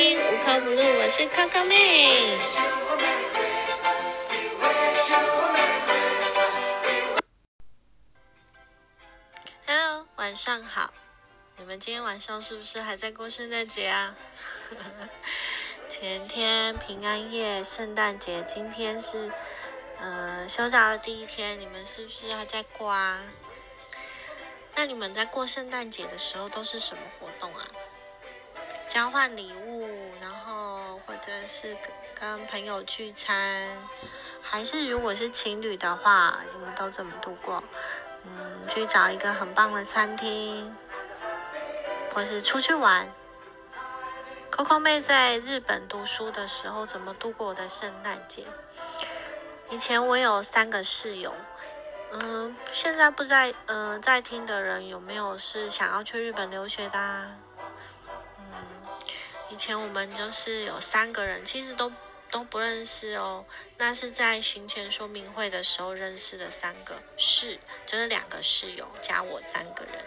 无靠不入，我是 Coco 妹。Hello，晚上好。你们今天晚上是不是还在过圣诞节啊？前天平安夜，圣诞节，今天是呃休假的第一天，你们是不是还在过啊？那你们在过圣诞节的时候都是什么活动啊？交换礼物，然后或者是跟朋友聚餐，还是如果是情侣的话，你们都怎么度过？嗯，去找一个很棒的餐厅，或是出去玩。Coco 妹在日本读书的时候，怎么度过的圣诞节？以前我有三个室友。嗯，现在不在，嗯，在听的人有没有是想要去日本留学的？以前我们就是有三个人，其实都都不认识哦。那是在行前说明会的时候认识的三个室，就是两个室友加我三个人，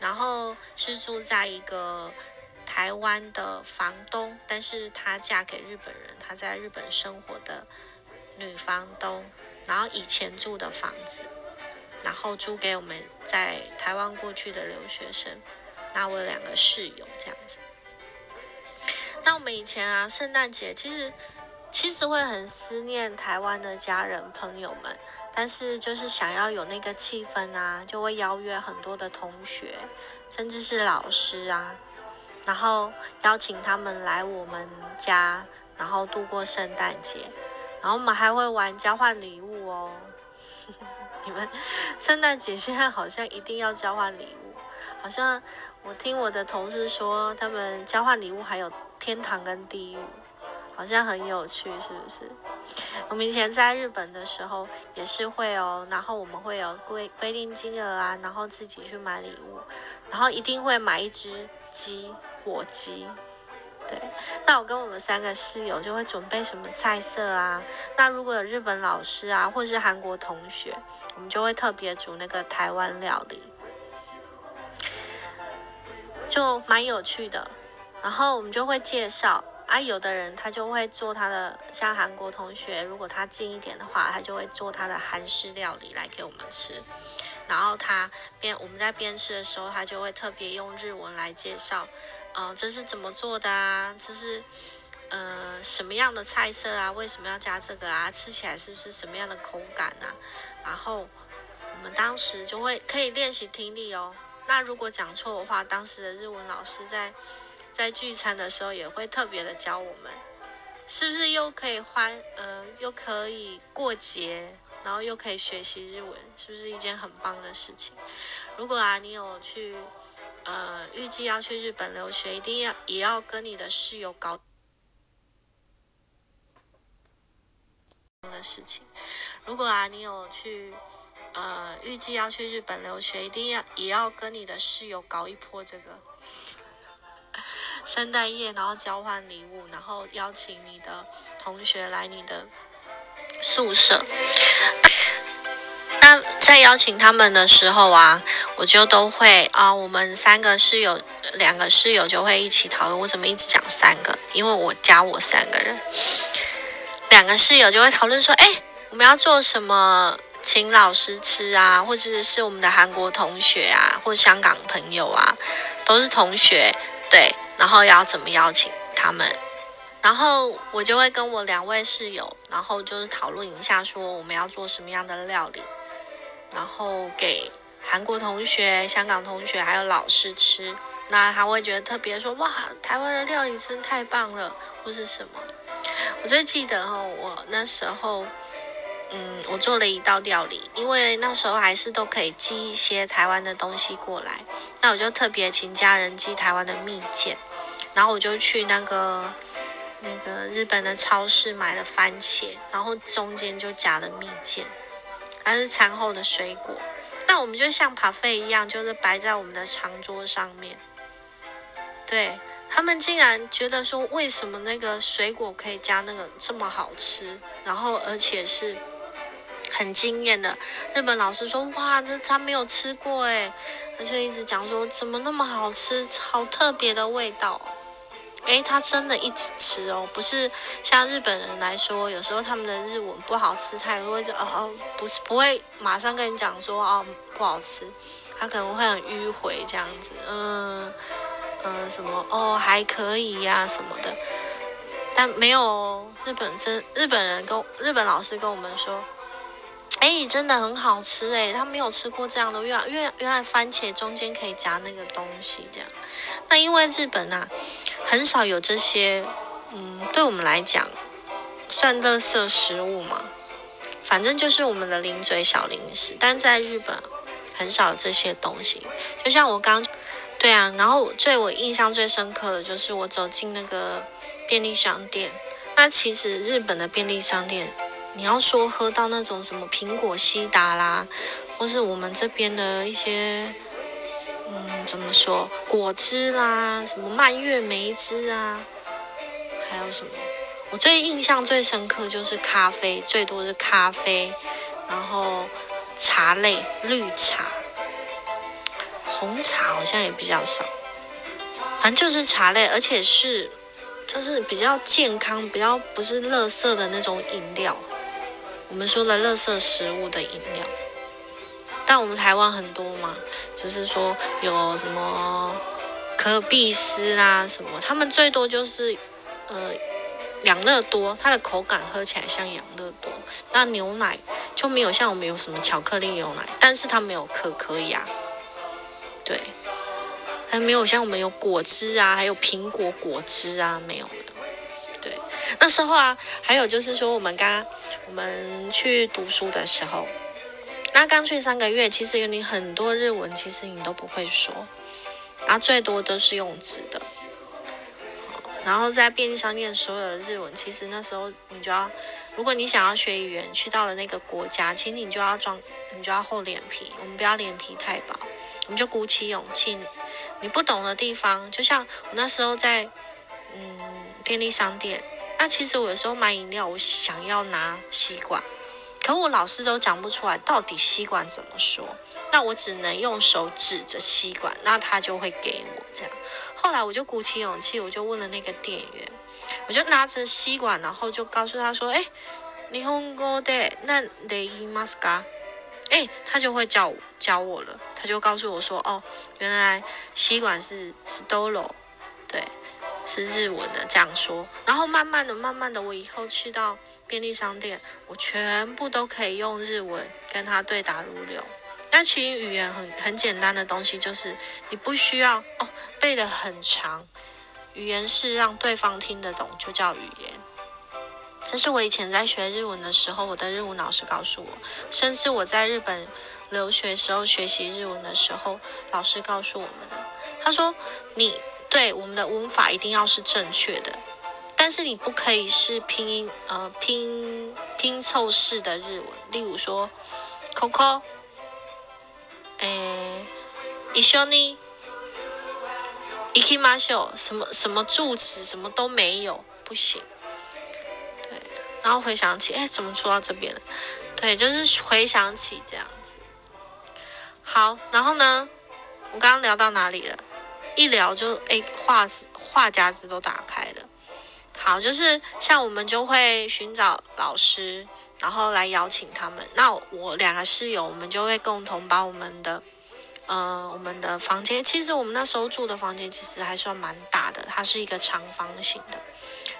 然后是住在一个台湾的房东，但是她嫁给日本人，她在日本生活的女房东。然后以前住的房子，然后租给我们在台湾过去的留学生。那我有两个室友这样子。那我们以前啊，圣诞节其实其实会很思念台湾的家人朋友们，但是就是想要有那个气氛啊，就会邀约很多的同学，甚至是老师啊，然后邀请他们来我们家，然后度过圣诞节。然后我们还会玩交换礼物哦。你们圣诞节现在好像一定要交换礼物，好像我听我的同事说，他们交换礼物还有天堂跟地狱，好像很有趣，是不是？我们以前在日本的时候也是会哦，然后我们会有规规定金额啊，然后自己去买礼物，然后一定会买一只鸡，火鸡。对，那我跟我们三个室友就会准备什么菜色啊？那如果有日本老师啊，或是韩国同学，我们就会特别煮那个台湾料理，就蛮有趣的。然后我们就会介绍啊，有的人他就会做他的，像韩国同学，如果他近一点的话，他就会做他的韩式料理来给我们吃。然后他边我们在边吃的时候，他就会特别用日文来介绍。嗯，这是怎么做的啊？这是呃什么样的菜色啊？为什么要加这个啊？吃起来是不是什么样的口感啊？然后我们当时就会可以练习听力哦。那如果讲错的话，当时的日文老师在在聚餐的时候也会特别的教我们，是不是又可以欢呃又可以过节，然后又可以学习日文，是不是一件很棒的事情？如果啊你有去。呃，预计要去日本留学，一定要也要跟你的室友搞的事情。如果啊，你有去呃，预计要去日本留学，一定要也要跟你的室友搞一波这个圣诞夜，然后交换礼物，然后邀请你的同学来你的宿舍。那在邀请他们的时候啊，我就都会啊，我们三个室友，两个室友就会一起讨论。我怎么一直讲三个？因为我加我三个人，两个室友就会讨论说：“哎，我们要做什么？请老师吃啊，或者是我们的韩国同学啊，或香港朋友啊，都是同学，对，然后要怎么邀请他们？然后我就会跟我两位室友，然后就是讨论一下，说我们要做什么样的料理。”然后给韩国同学、香港同学还有老师吃，那他会觉得特别说哇，台湾的料理真太棒了，或是什么。我最记得哈，我那时候，嗯，我做了一道料理，因为那时候还是都可以寄一些台湾的东西过来，那我就特别请家人寄台湾的蜜饯，然后我就去那个那个日本的超市买了番茄，然后中间就夹了蜜饯。还是餐后的水果，那我们就像扒费一样，就是摆在我们的长桌上面。对他们竟然觉得说，为什么那个水果可以加那个这么好吃，然后而且是很惊艳的。日本老师说，哇，这他没有吃过诶，而且一直讲说怎么那么好吃，好特别的味道。诶，他真的一直吃哦，不是像日本人来说，有时候他们的日文不好吃，他也会就哦，不是不会马上跟你讲说哦不好吃，他可能会很迂回这样子，嗯嗯什么哦还可以呀什么的，但没有日本真日本人跟日本老师跟我们说。哎，真的很好吃哎！他没有吃过这样的，原原原来番茄中间可以夹那个东西，这样。那因为日本啊，很少有这些，嗯，对我们来讲算垃圾食物嘛，反正就是我们的零嘴小零食。但在日本很少有这些东西，就像我刚，对啊，然后最我印象最深刻的就是我走进那个便利商店，那其实日本的便利商店。你要说喝到那种什么苹果西达啦，或是我们这边的一些，嗯，怎么说果汁啦，什么蔓越莓汁啊，还有什么？我最印象最深刻就是咖啡，最多是咖啡，然后茶类，绿茶，红茶好像也比较少，反正就是茶类，而且是就是比较健康，比较不是垃圾的那种饮料。我们说的垃圾食物的饮料，但我们台湾很多嘛，就是说有什么可必斯啊什么，他们最多就是呃养乐多，它的口感喝起来像养乐多。那牛奶就没有像我们有什么巧克力牛奶，但是它没有可可呀，对，还没有像我们有果汁啊，还有苹果果汁啊，没有。那时候啊，还有就是说，我们刚我们去读书的时候，那刚去三个月，其实有你很多日文，其实你都不会说，然后最多都是用纸的。然后在便利商店所有的日文，其实那时候你就要，如果你想要学语言，去到了那个国家，其实你就要装，你就要厚脸皮，我们不要脸皮太薄，我们就鼓起勇气，你不懂的地方，就像我那时候在嗯便利商店。那其实我有时候买饮料，我想要拿吸管，可我老师都讲不出来到底吸管怎么说，那我只能用手指着吸管，那他就会给我这样。后来我就鼓起勇气，我就问了那个店员，我就拿着吸管，然后就告诉他说：“哎，日本語で那で言いますか？”哎，他就会教教我了，他就告诉我说：“哦，原来吸管是 stolo，对。” 是日文的这样说，然后慢慢的、慢慢的，我以后去到便利商店，我全部都可以用日文跟他对答如流。但其实语言很很简单的东西，就是你不需要哦背的很长，语言是让对方听得懂就叫语言。但是我以前在学日文的时候，我的日文老师告诉我，甚至我在日本留学时候学习日文的时候，老师告诉我们的，他说你。对我们的文法一定要是正确的，但是你不可以是拼音呃拼拼凑式的日文，例如说，Coco，诶，一緒に行きましょう，什么什么助词什么都没有，不行。对，然后回想起，哎，怎么说到这边了？对，就是回想起这样子。好，然后呢，我刚刚聊到哪里了？ 一聊就哎，话话匣子都打开了。好，就是像我们就会寻找老师，然后来邀请他们。那我两个室友，我们就会共同把我们的，呃，我们的房间，其实我们那时候住的房间其实还算蛮大的，它是一个长方形的。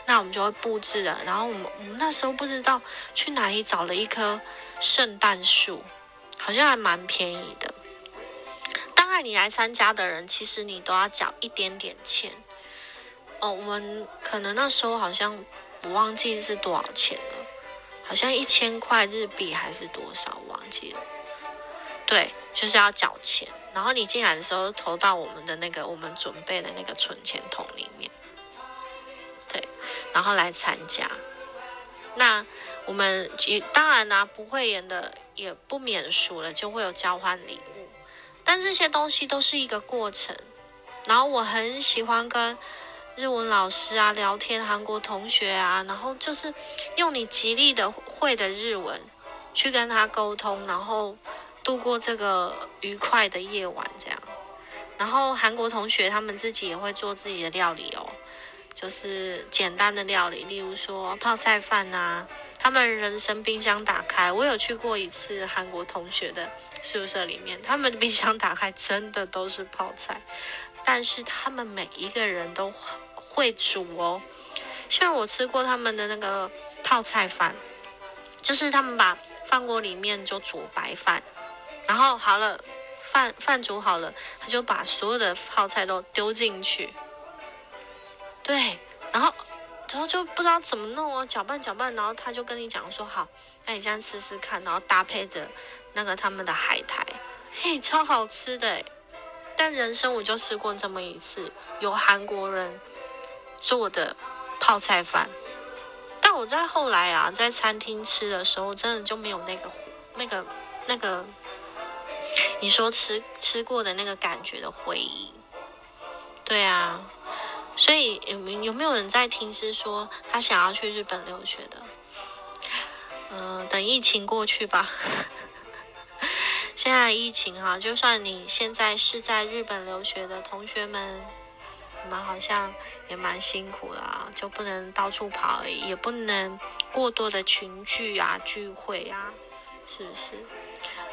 那我们就会布置了。然后我们我们那时候不知道去哪里找了一棵圣诞树，好像还蛮便宜的。带你来参加的人，其实你都要缴一点点钱哦。我们可能那时候好像我忘记是多少钱了，好像一千块日币还是多少，忘记了。对，就是要缴钱。然后你进来的时候投到我们的那个我们准备的那个存钱桶里面，对，然后来参加。那我们当然啦，不会演的也不免俗了，就会有交换礼物。但这些东西都是一个过程，然后我很喜欢跟日文老师啊聊天，韩国同学啊，然后就是用你极力的会的日文去跟他沟通，然后度过这个愉快的夜晚，这样。然后韩国同学他们自己也会做自己的料理哦，就是简单的料理，例如说泡菜饭啊。他们人生冰箱打开，我有去过一次韩国同学的宿舍里面，他们的冰箱打开真的都是泡菜，但是他们每一个人都会煮哦。像我吃过他们的那个泡菜饭，就是他们把饭锅里面就煮白饭，然后好了，饭饭煮好了，他就把所有的泡菜都丢进去，对，然后。然后就不知道怎么弄哦，搅拌搅拌，然后他就跟你讲说好，那你这样吃吃看，然后搭配着那个他们的海苔，嘿，超好吃的。但人生我就吃过这么一次，有韩国人做的泡菜饭。但我在后来啊，在餐厅吃的时候，真的就没有那个那个那个你说吃吃过的那个感觉的回忆。对啊。所以有没有没有人在听？是说他想要去日本留学的？嗯，等疫情过去吧。现在疫情哈，就算你现在是在日本留学的同学们，你们好像也蛮辛苦的啊，就不能到处跑，也不能过多的群聚啊、聚会啊，是不是？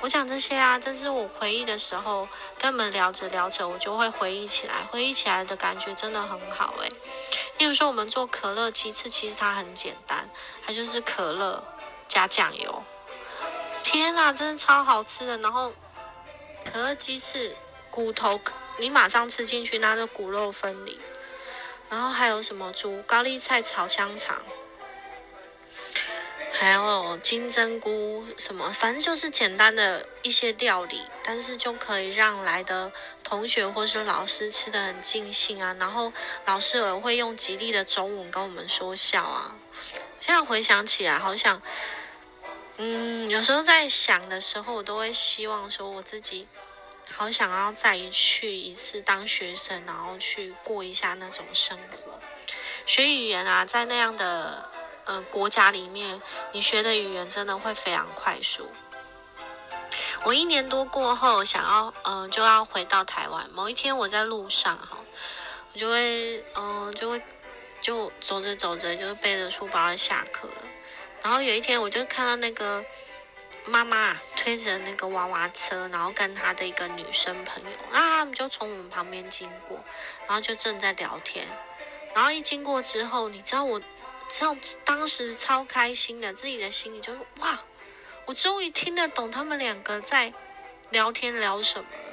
我讲这些啊，这是我回忆的时候，跟你们聊着聊着，我就会回忆起来，回忆起来的感觉真的很好诶。例如说，我们做可乐鸡翅，其实它很简单，它就是可乐加酱油。天呐，真的超好吃的。然后可乐鸡翅骨头，你马上吃进去，那个骨肉分离。然后还有什么猪高丽菜炒香肠。还有金针菇什么，反正就是简单的一些料理，但是就可以让来的同学或是老师吃的很尽兴啊。然后老师也会用吉利的中文跟我们说笑啊。现在回想起来，好想，嗯，有时候在想的时候，我都会希望说，我自己好想要再去一次当学生，然后去过一下那种生活，学语言啊，在那样的。呃，国家里面，你学的语言真的会非常快速。我一年多过后，想要，嗯，就要回到台湾。某一天，我在路上，哈，我就会，嗯，就会，就走着走着，就背着书包下课了。然后有一天，我就看到那个妈妈推着那个娃娃车，然后跟她的一个女生朋友，啊，他们就从我们旁边经过，然后就正在聊天。然后一经过之后，你知道我。像当时超开心的，自己的心里就是哇，我终于听得懂他们两个在聊天聊什么了。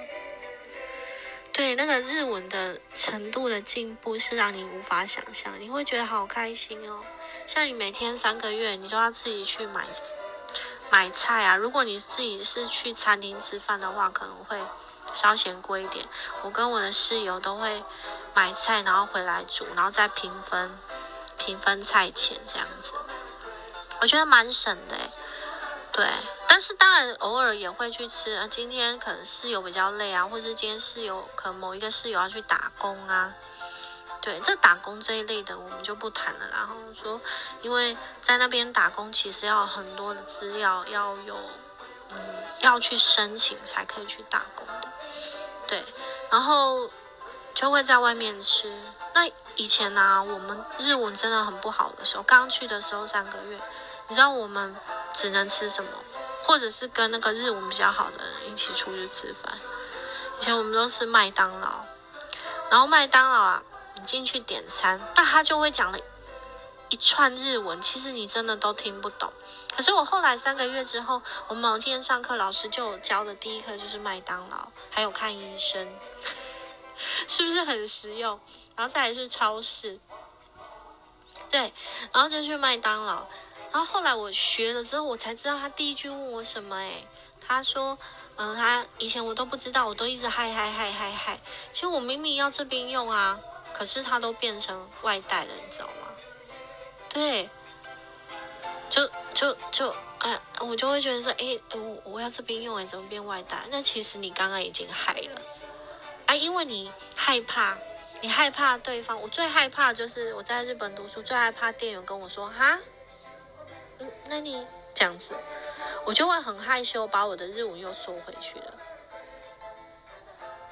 对，那个日文的程度的进步是让你无法想象，你会觉得好开心哦。像你每天三个月，你都要自己去买买菜啊。如果你自己是去餐厅吃饭的话，可能会稍嫌贵一点。我跟我的室友都会买菜，然后回来煮，然后再平分。平分菜钱这样子，我觉得蛮省的对，但是当然偶尔也会去吃啊。今天可能室友比较累啊，或者是今天室友可能某一个室友要去打工啊。对，这打工这一类的我们就不谈了。然后说，因为在那边打工其实要很多的资料，要有嗯要去申请才可以去打工的。对，然后就会在外面吃。以前呢，我们日文真的很不好的时候，刚去的时候三个月，你知道我们只能吃什么，或者是跟那个日文比较好的人一起出去吃饭。以前我们都是麦当劳，然后麦当劳啊，你进去点餐，那他就会讲了一串日文，其实你真的都听不懂。可是我后来三个月之后，我某天上课，老师就教的第一课就是麦当劳，还有看医生，是不是很实用？然后再来是超市，对，然后就去麦当劳。然后后来我学了之后，我才知道他第一句问我什么。诶，他说，嗯，他以前我都不知道，我都一直嗨嗨嗨嗨嗨。其实我明明要这边用啊，可是他都变成外带了，你知道吗？对，就就就，哎，我就会觉得说，哎，我我要这边用，哎，怎么变外带？那其实你刚刚已经嗨了，啊，因为你害怕。你害怕对方，我最害怕就是我在日本读书，最害怕店员跟我说哈，嗯，那你这样子，我就会很害羞，把我的日文又收回去了。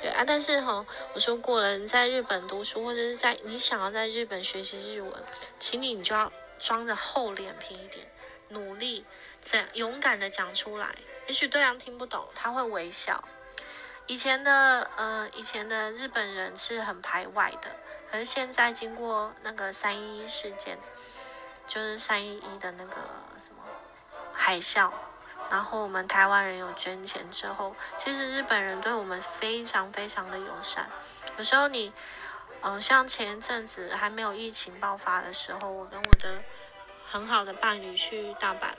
对啊，但是哈，我说过了，你在日本读书，或者是在你想要在日本学习日文，请你你就要装着厚脸皮一点，努力，怎勇敢的讲出来。也许对方听不懂，他会微笑。以前的呃，以前的日本人是很排外的，可是现在经过那个三一一事件，就是三一一的那个什么海啸。然后我们台湾人有捐钱之后，其实日本人对我们非常非常的友善。有时候你，嗯，像前一阵子还没有疫情爆发的时候，我跟我的很好的伴侣去大阪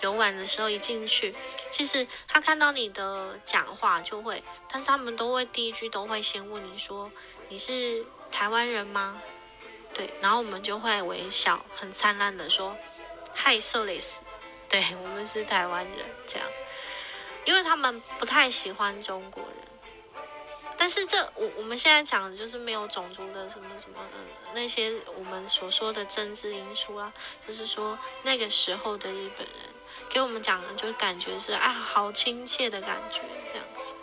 游玩的时候，一进去，其实他看到你的讲话就会，但是他们都会第一句都会先问你说你是台湾人吗？对，然后我们就会微笑，很灿烂的说嗨 s o l i s 对我们是台湾人，这样，因为他们不太喜欢中国人。但是这我我们现在讲的就是没有种族的什么什么的那些我们所说的政治因素啊，就是说那个时候的日本人给我们讲的，就感觉是啊，好亲切的感觉这样子。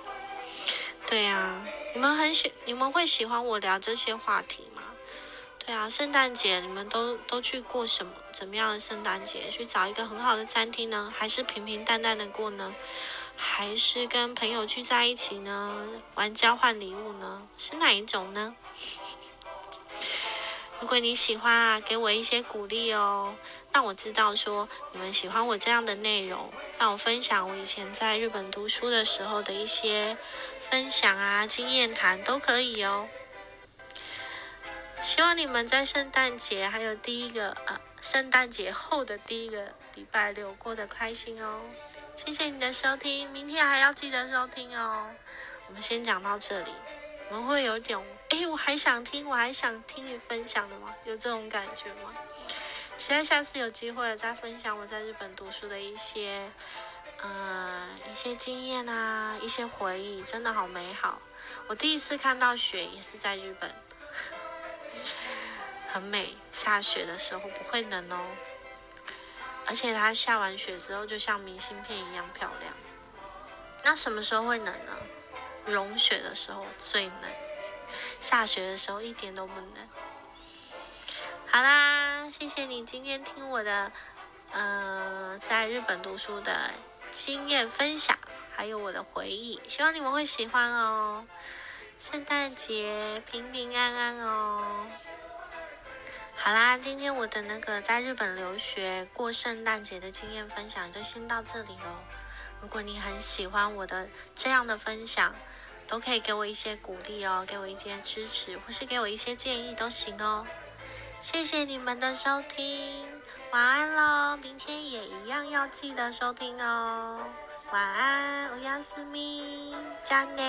对呀，你们很喜，你们会喜欢我聊这些话题吗？对啊，圣诞节你们都都去过什么怎么样的圣诞节？去找一个很好的餐厅呢，还是平平淡淡的过呢？还是跟朋友聚在一起呢？玩交换礼物呢？是哪一种呢？如果你喜欢啊，给我一些鼓励哦，让我知道说你们喜欢我这样的内容，让我分享我以前在日本读书的时候的一些分享啊、经验谈都可以哦。希望你们在圣诞节还有第一个呃，圣诞节后的第一个礼拜六过得开心哦。谢谢你的收听，明天还要记得收听哦。我们先讲到这里，我们会有点哎，我还想听，我还想听你分享的吗？有这种感觉吗？期待下次有机会再分享我在日本读书的一些呃一些经验啊，一些回忆，真的好美好。我第一次看到雪也是在日本。很美，下雪的时候不会冷哦，而且它下完雪之后就像明信片一样漂亮。那什么时候会冷呢？融雪的时候最冷，下雪的时候一点都不冷。好啦，谢谢你今天听我的，呃，在日本读书的经验分享，还有我的回忆，希望你们会喜欢哦。圣诞节平平安安哦！好啦，今天我的那个在日本留学过圣诞节的经验分享就先到这里喽。如果你很喜欢我的这样的分享，都可以给我一些鼓励哦，给我一些支持，或是给我一些建议都行哦。谢谢你们的收听，晚安喽！明天也一样要记得收听哦。晚安，欧亚斯密，加内。